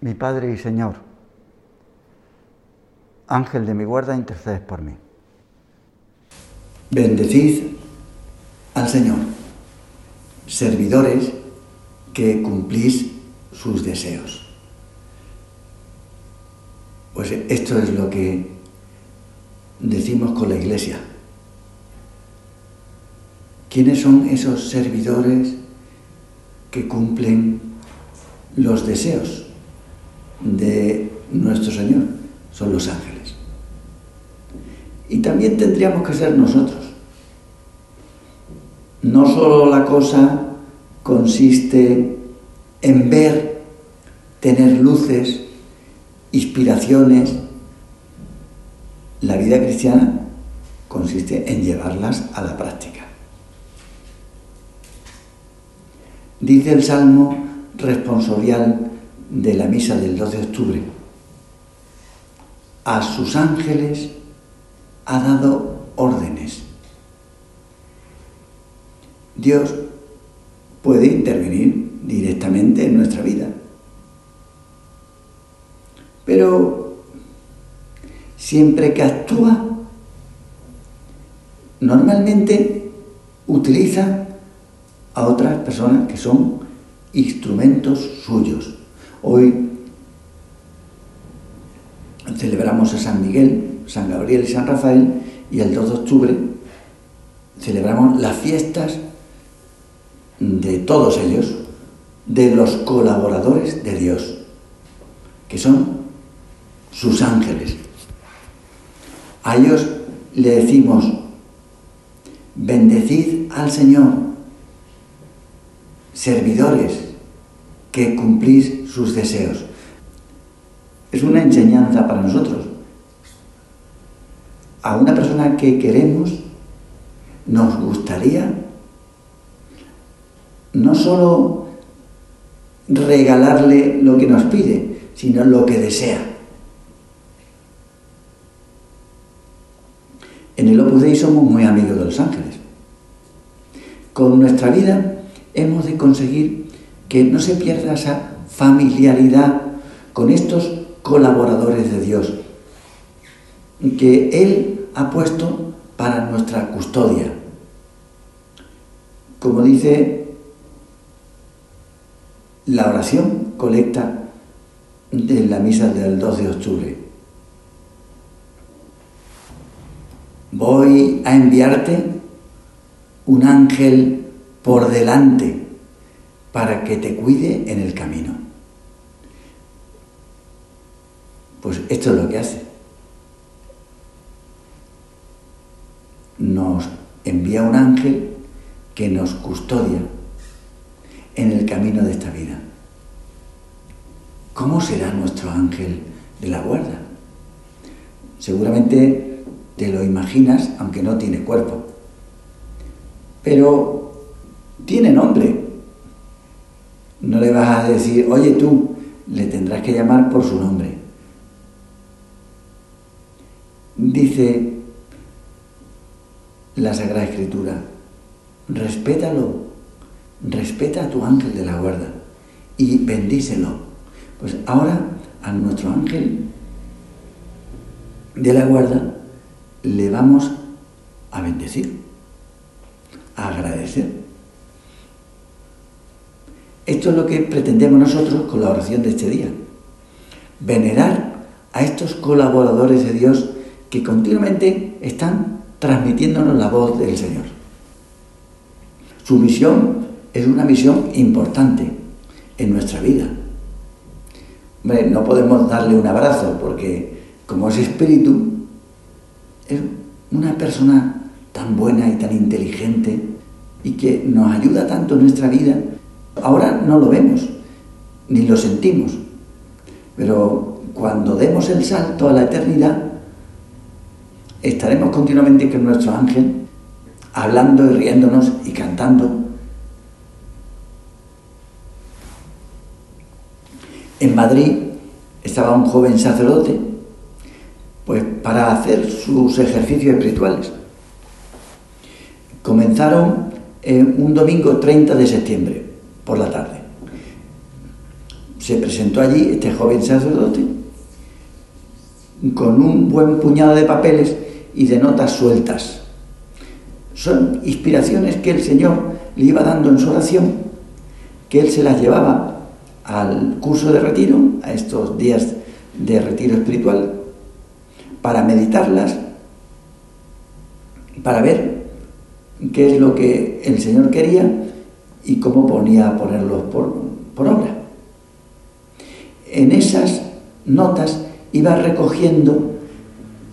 mi Padre y Señor, Ángel de mi guarda, intercedes por mí. Bendecid al Señor, servidores que cumplís sus deseos. Pues esto es lo que decimos con la Iglesia. ¿Quiénes son esos servidores que cumplen los deseos de nuestro Señor? Son los ángeles. Y también tendríamos que ser nosotros. No solo la cosa consiste en ver, tener luces, inspiraciones. La vida cristiana consiste en llevarlas a la práctica. Dice el Salmo responsorial de la misa del 2 de octubre, a sus ángeles ha dado órdenes. Dios puede intervenir directamente en nuestra vida. Pero siempre que actúa, normalmente utiliza a otras personas que son instrumentos suyos. Hoy celebramos a San Miguel, San Gabriel y San Rafael y el 2 de octubre celebramos las fiestas de todos ellos, de los colaboradores de Dios, que son sus ángeles. A ellos le decimos, bendecid al Señor, servidores que cumplís sus deseos. Es una enseñanza para nosotros. A una persona que queremos, nos gustaría no solo regalarle lo que nos pide, sino lo que desea. En el Opus Dei somos muy amigos de los ángeles. Con nuestra vida hemos de conseguir que no se pierda esa familiaridad con estos colaboradores de Dios que Él ha puesto para nuestra custodia. Como dice la oración colecta de la misa del 2 de octubre. Voy a enviarte un ángel por delante para que te cuide en el camino. Pues esto es lo que hace. Nos envía un ángel que nos custodia en el camino de esta vida. ¿Cómo será nuestro ángel de la guarda? Seguramente te lo imaginas, aunque no tiene cuerpo. Pero tiene nombre. No le vas a decir, oye tú, le tendrás que llamar por su nombre. Dice la Sagrada Escritura, respétalo respeta a tu ángel de la guarda y bendícelo. Pues ahora a nuestro ángel de la guarda le vamos a bendecir, a agradecer. Esto es lo que pretendemos nosotros con la oración de este día. Venerar a estos colaboradores de Dios que continuamente están transmitiéndonos la voz del Señor. Su misión es una misión importante en nuestra vida. no podemos darle un abrazo porque como es espíritu, es una persona tan buena y tan inteligente y que nos ayuda tanto en nuestra vida. Ahora no lo vemos, ni lo sentimos, Pero cuando demos el salto a la eternidad, estaremos continuamente con nuestro ángel, hablando y riéndonos y cantando. En Madrid estaba un joven sacerdote, pues para hacer sus ejercicios espirituales. Comenzaron un domingo 30 de septiembre, por la tarde. Se presentó allí este joven sacerdote con un buen puñado de papeles y de notas sueltas. Son inspiraciones que el Señor le iba dando en su oración, que él se las llevaba al curso de retiro, a estos días de retiro espiritual, para meditarlas, para ver qué es lo que el Señor quería y cómo ponía a ponerlos por, obra. En esas notas iba recogiendo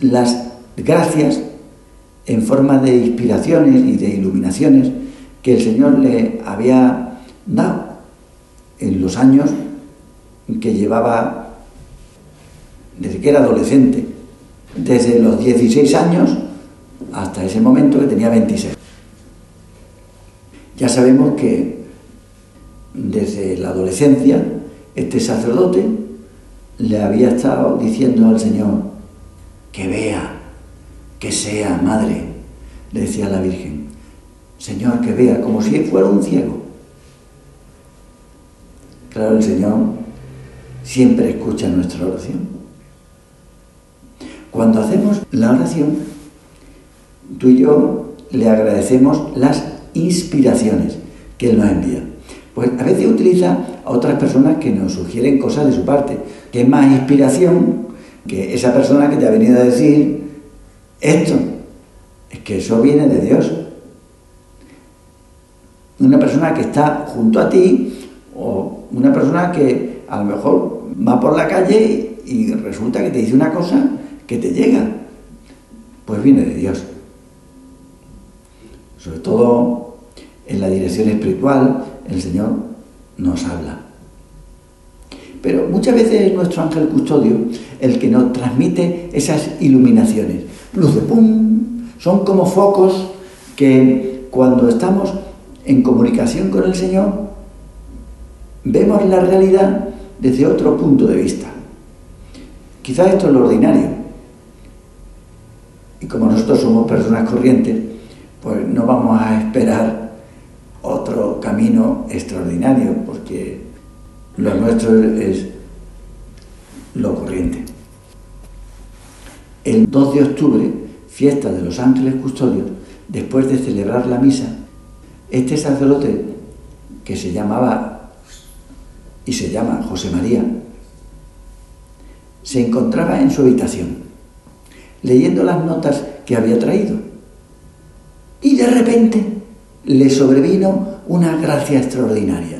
las gracias en forma de inspiraciones y de iluminaciones que el Señor le había dado en los años que llevaba desde que era adolescente, desde los 16 años hasta ese momento que tenía 26. Ya sabemos que desde la adolescencia este sacerdote le había estado diciendo al Señor que vea, que sea madre, le decía la Virgen, Señor, que vea, como si fuera un ciego. Claro, el Señor siempre escucha nuestra oración. Cuando hacemos la oración, tú y yo le agradecemos las inspiraciones que Él nos envía. Pues a veces utiliza a otras personas que nos sugieren cosas de su parte, que es más inspiración que esa persona que te ha venido a decir esto. Es que eso viene de Dios. Una persona que está junto a ti o una persona que a lo mejor va por la calle y resulta que te dice una cosa que te llega, pues viene de Dios. Sobre todo en la dirección espiritual, el Señor nos habla. Pero muchas veces es nuestro ángel custodio el que nos transmite esas iluminaciones. Luz de pum, son como focos que cuando estamos en comunicación con el Señor, vemos la realidad desde otro punto de vista. Quizás esto es lo ordinario. Y como nosotros somos personas corrientes, pues no vamos a esperar otro camino extraordinario, porque lo nuestro es lo corriente. El 2 de octubre, fiesta de los ángeles custodios, después de celebrar la misa, este sacerdote, que se llamaba y se llama José María, se encontraba en su habitación, leyendo las notas que había traído. Y de repente le sobrevino una gracia extraordinaria,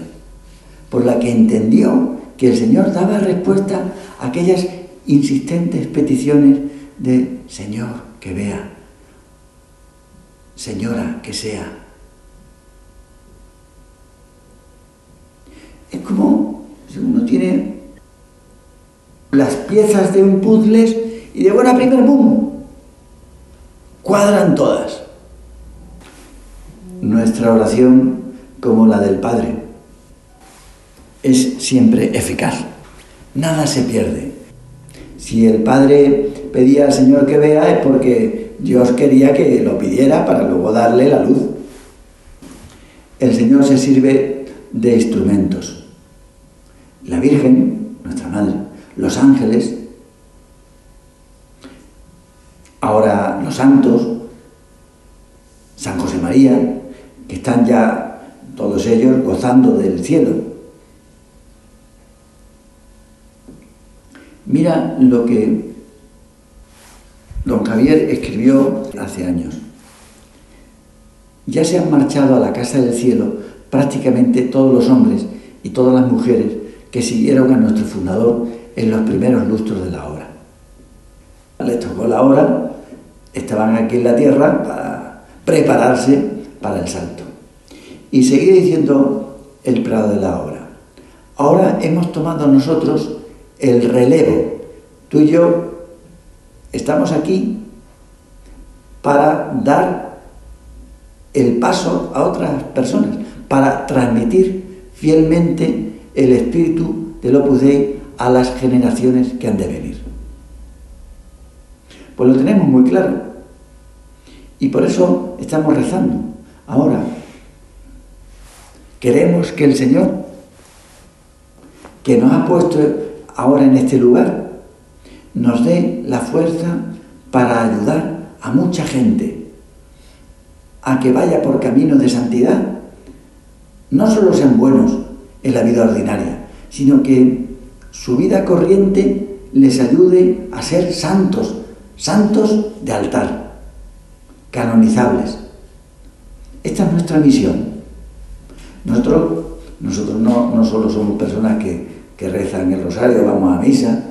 por la que entendió que el Señor daba respuesta a aquellas insistentes peticiones de Señor que vea, Señora que sea. Es como si uno tiene las piezas de un puzzle y de buena primera, ¡pum! Cuadran todas. Nuestra oración, como la del Padre, es siempre eficaz. Nada se pierde. Si el Padre pedía al Señor que vea es porque Dios quería que lo pidiera para luego darle la luz. El Señor se sirve de instrumentos. La Virgen, nuestra Madre, los ángeles, ahora los santos, San José María, están ya todos ellos gozando del cielo. Mira lo que don Javier escribió hace años. Ya se han marchado a la casa del cielo prácticamente todos los hombres y todas las mujeres que siguieron a nuestro fundador en los primeros lustros de la obra. Les tocó la hora, estaban aquí en la tierra para prepararse para el salto. Y seguía diciendo el prado de la obra. Ahora hemos tomado nosotros el relevo. Tú y yo estamos aquí para dar el paso a otras personas, para transmitir fielmente el espíritu del Opus Dei a las generaciones que han de venir. Pues lo tenemos muy claro. Y por eso estamos rezando. Ahora, queremos que el Señor, que nos ha puesto ahora en este lugar, nos dé la fuerza para ayudar a mucha gente a que vaya por camino de santidad. No solo sean buenos en la vida ordinaria, sino que su vida corriente les ayude a ser santos, santos de altar, canonizables. Esta es nuestra misión. Nosotros, nosotros no, no solo somos personas que, que rezan el rosario, vamos a misa,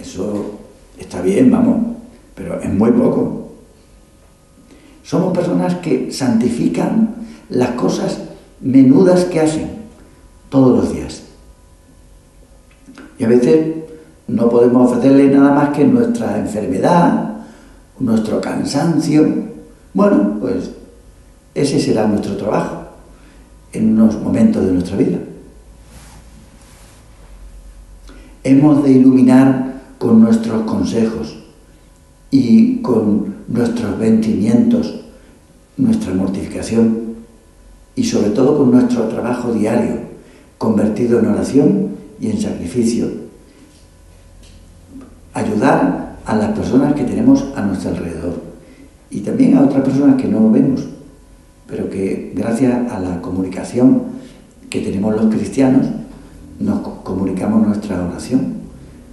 eso está bien, vamos, pero es muy poco. Somos personas que santifican las cosas menudas que hacen todos los días. Y a veces no podemos ofrecerle nada más que nuestra enfermedad, nuestro cansancio. Bueno, pues ese será nuestro trabajo en unos momentos de nuestra vida. Hemos de iluminar con nuestros consejos y con nuestros vencimientos, nuestra mortificación y sobre todo con nuestro trabajo diario, convertido en oración y en sacrificio. Ayudar a las personas que tenemos a nuestro alrededor y también a otras personas que no vemos, pero que gracias a la comunicación que tenemos los cristianos nos comunicamos nuestra oración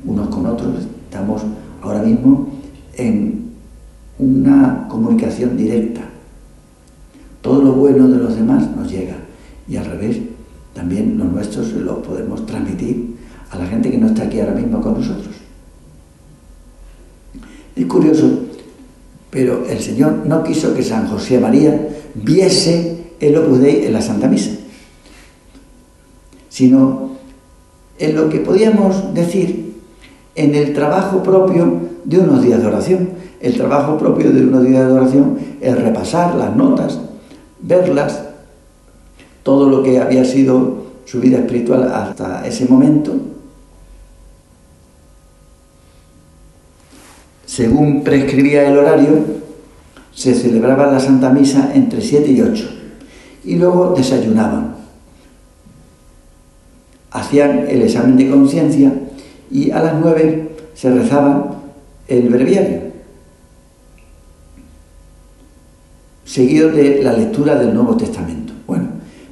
unos con otros. Estamos ahora mismo en una comunicación directa. Todo lo bueno de los demás nos llega y al revés, también lo nuestro se lo podemos transmitir a la gente que no está aquí ahora mismo con nosotros. Es curioso, pero el Señor no quiso que San José María viese el Opus Dei en la Santa Misa, sino en lo que podíamos decir en el trabajo propio de unos días de oración. El trabajo propio de unos días de oración es repasar las notas, verlas, todo lo que había sido su vida espiritual hasta ese momento. Según prescribía el horario, se celebraba la Santa Misa entre 7 y 8 y luego desayunaban. Hacían el examen de conciencia y a las 9 se rezaba el breviario, seguido de la lectura del Nuevo Testamento. Bueno,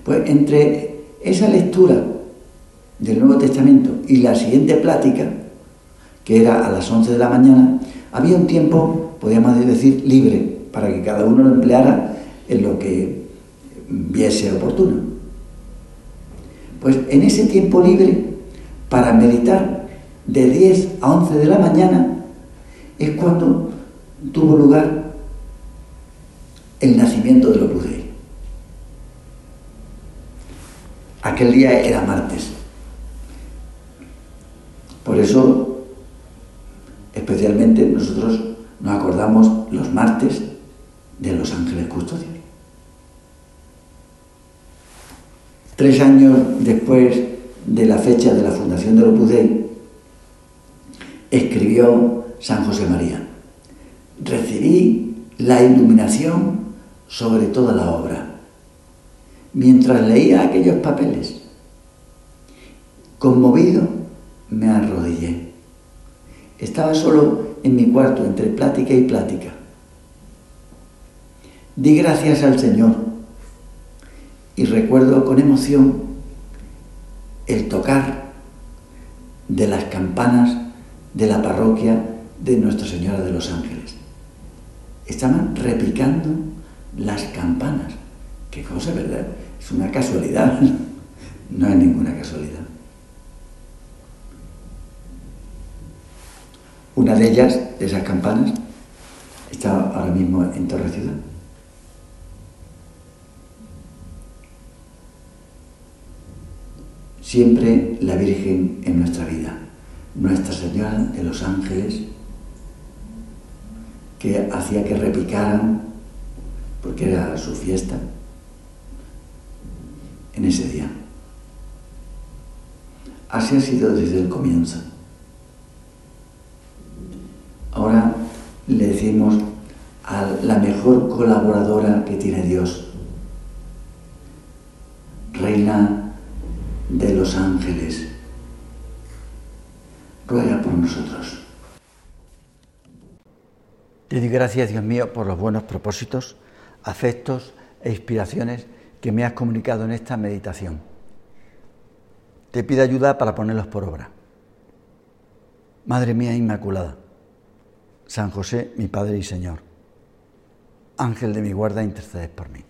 pues entre esa lectura del Nuevo Testamento y la siguiente plática, que era a las 11 de la mañana, había un tiempo, podríamos decir, libre, para que cada uno lo empleara en lo que viese oportuno. Pues en ese tiempo libre, para meditar de 10 a 11 de la mañana, es cuando tuvo lugar el nacimiento de Opus Dei. Aquel día era martes. Por eso, especialmente nosotros nos acordamos los martes de los ángeles custodios. Tres años después de la fecha de la fundación de Opus Dei, escribió San José María. Recibí la iluminación sobre toda la obra. Mientras leía aquellos papeles, conmovido, me arrodillé. Estaba solo en mi cuarto, entre plática y plática. Di gracias al Señor y recuerdo con emoción el tocar de las campanas de la parroquia de Nuestra Señora de los Ángeles. Estaban replicando las campanas. Qué cosa, ¿verdad? Es una casualidad. No hay ninguna casualidad. Una de ellas, de esas campanas, está ahora mismo en Torre Ciudad. Siempre la Virgen en nuestra vida, Nuestra Señora de los Ángeles, que hacía que repicaran, porque era su fiesta, en ese día. Así ha sido desde el comienzo. Ahora le decimos a la mejor colaboradora que tiene Dios, Reina de los Ángeles, ruega por nosotros. Te doy gracias, Dios mío, por los buenos propósitos, afectos e inspiraciones que me has comunicado en esta meditación. Te pido ayuda para ponerlos por obra. Madre mía Inmaculada, San José, mi Padre y Señor, Ángel de mi guarda, intercedes por mí.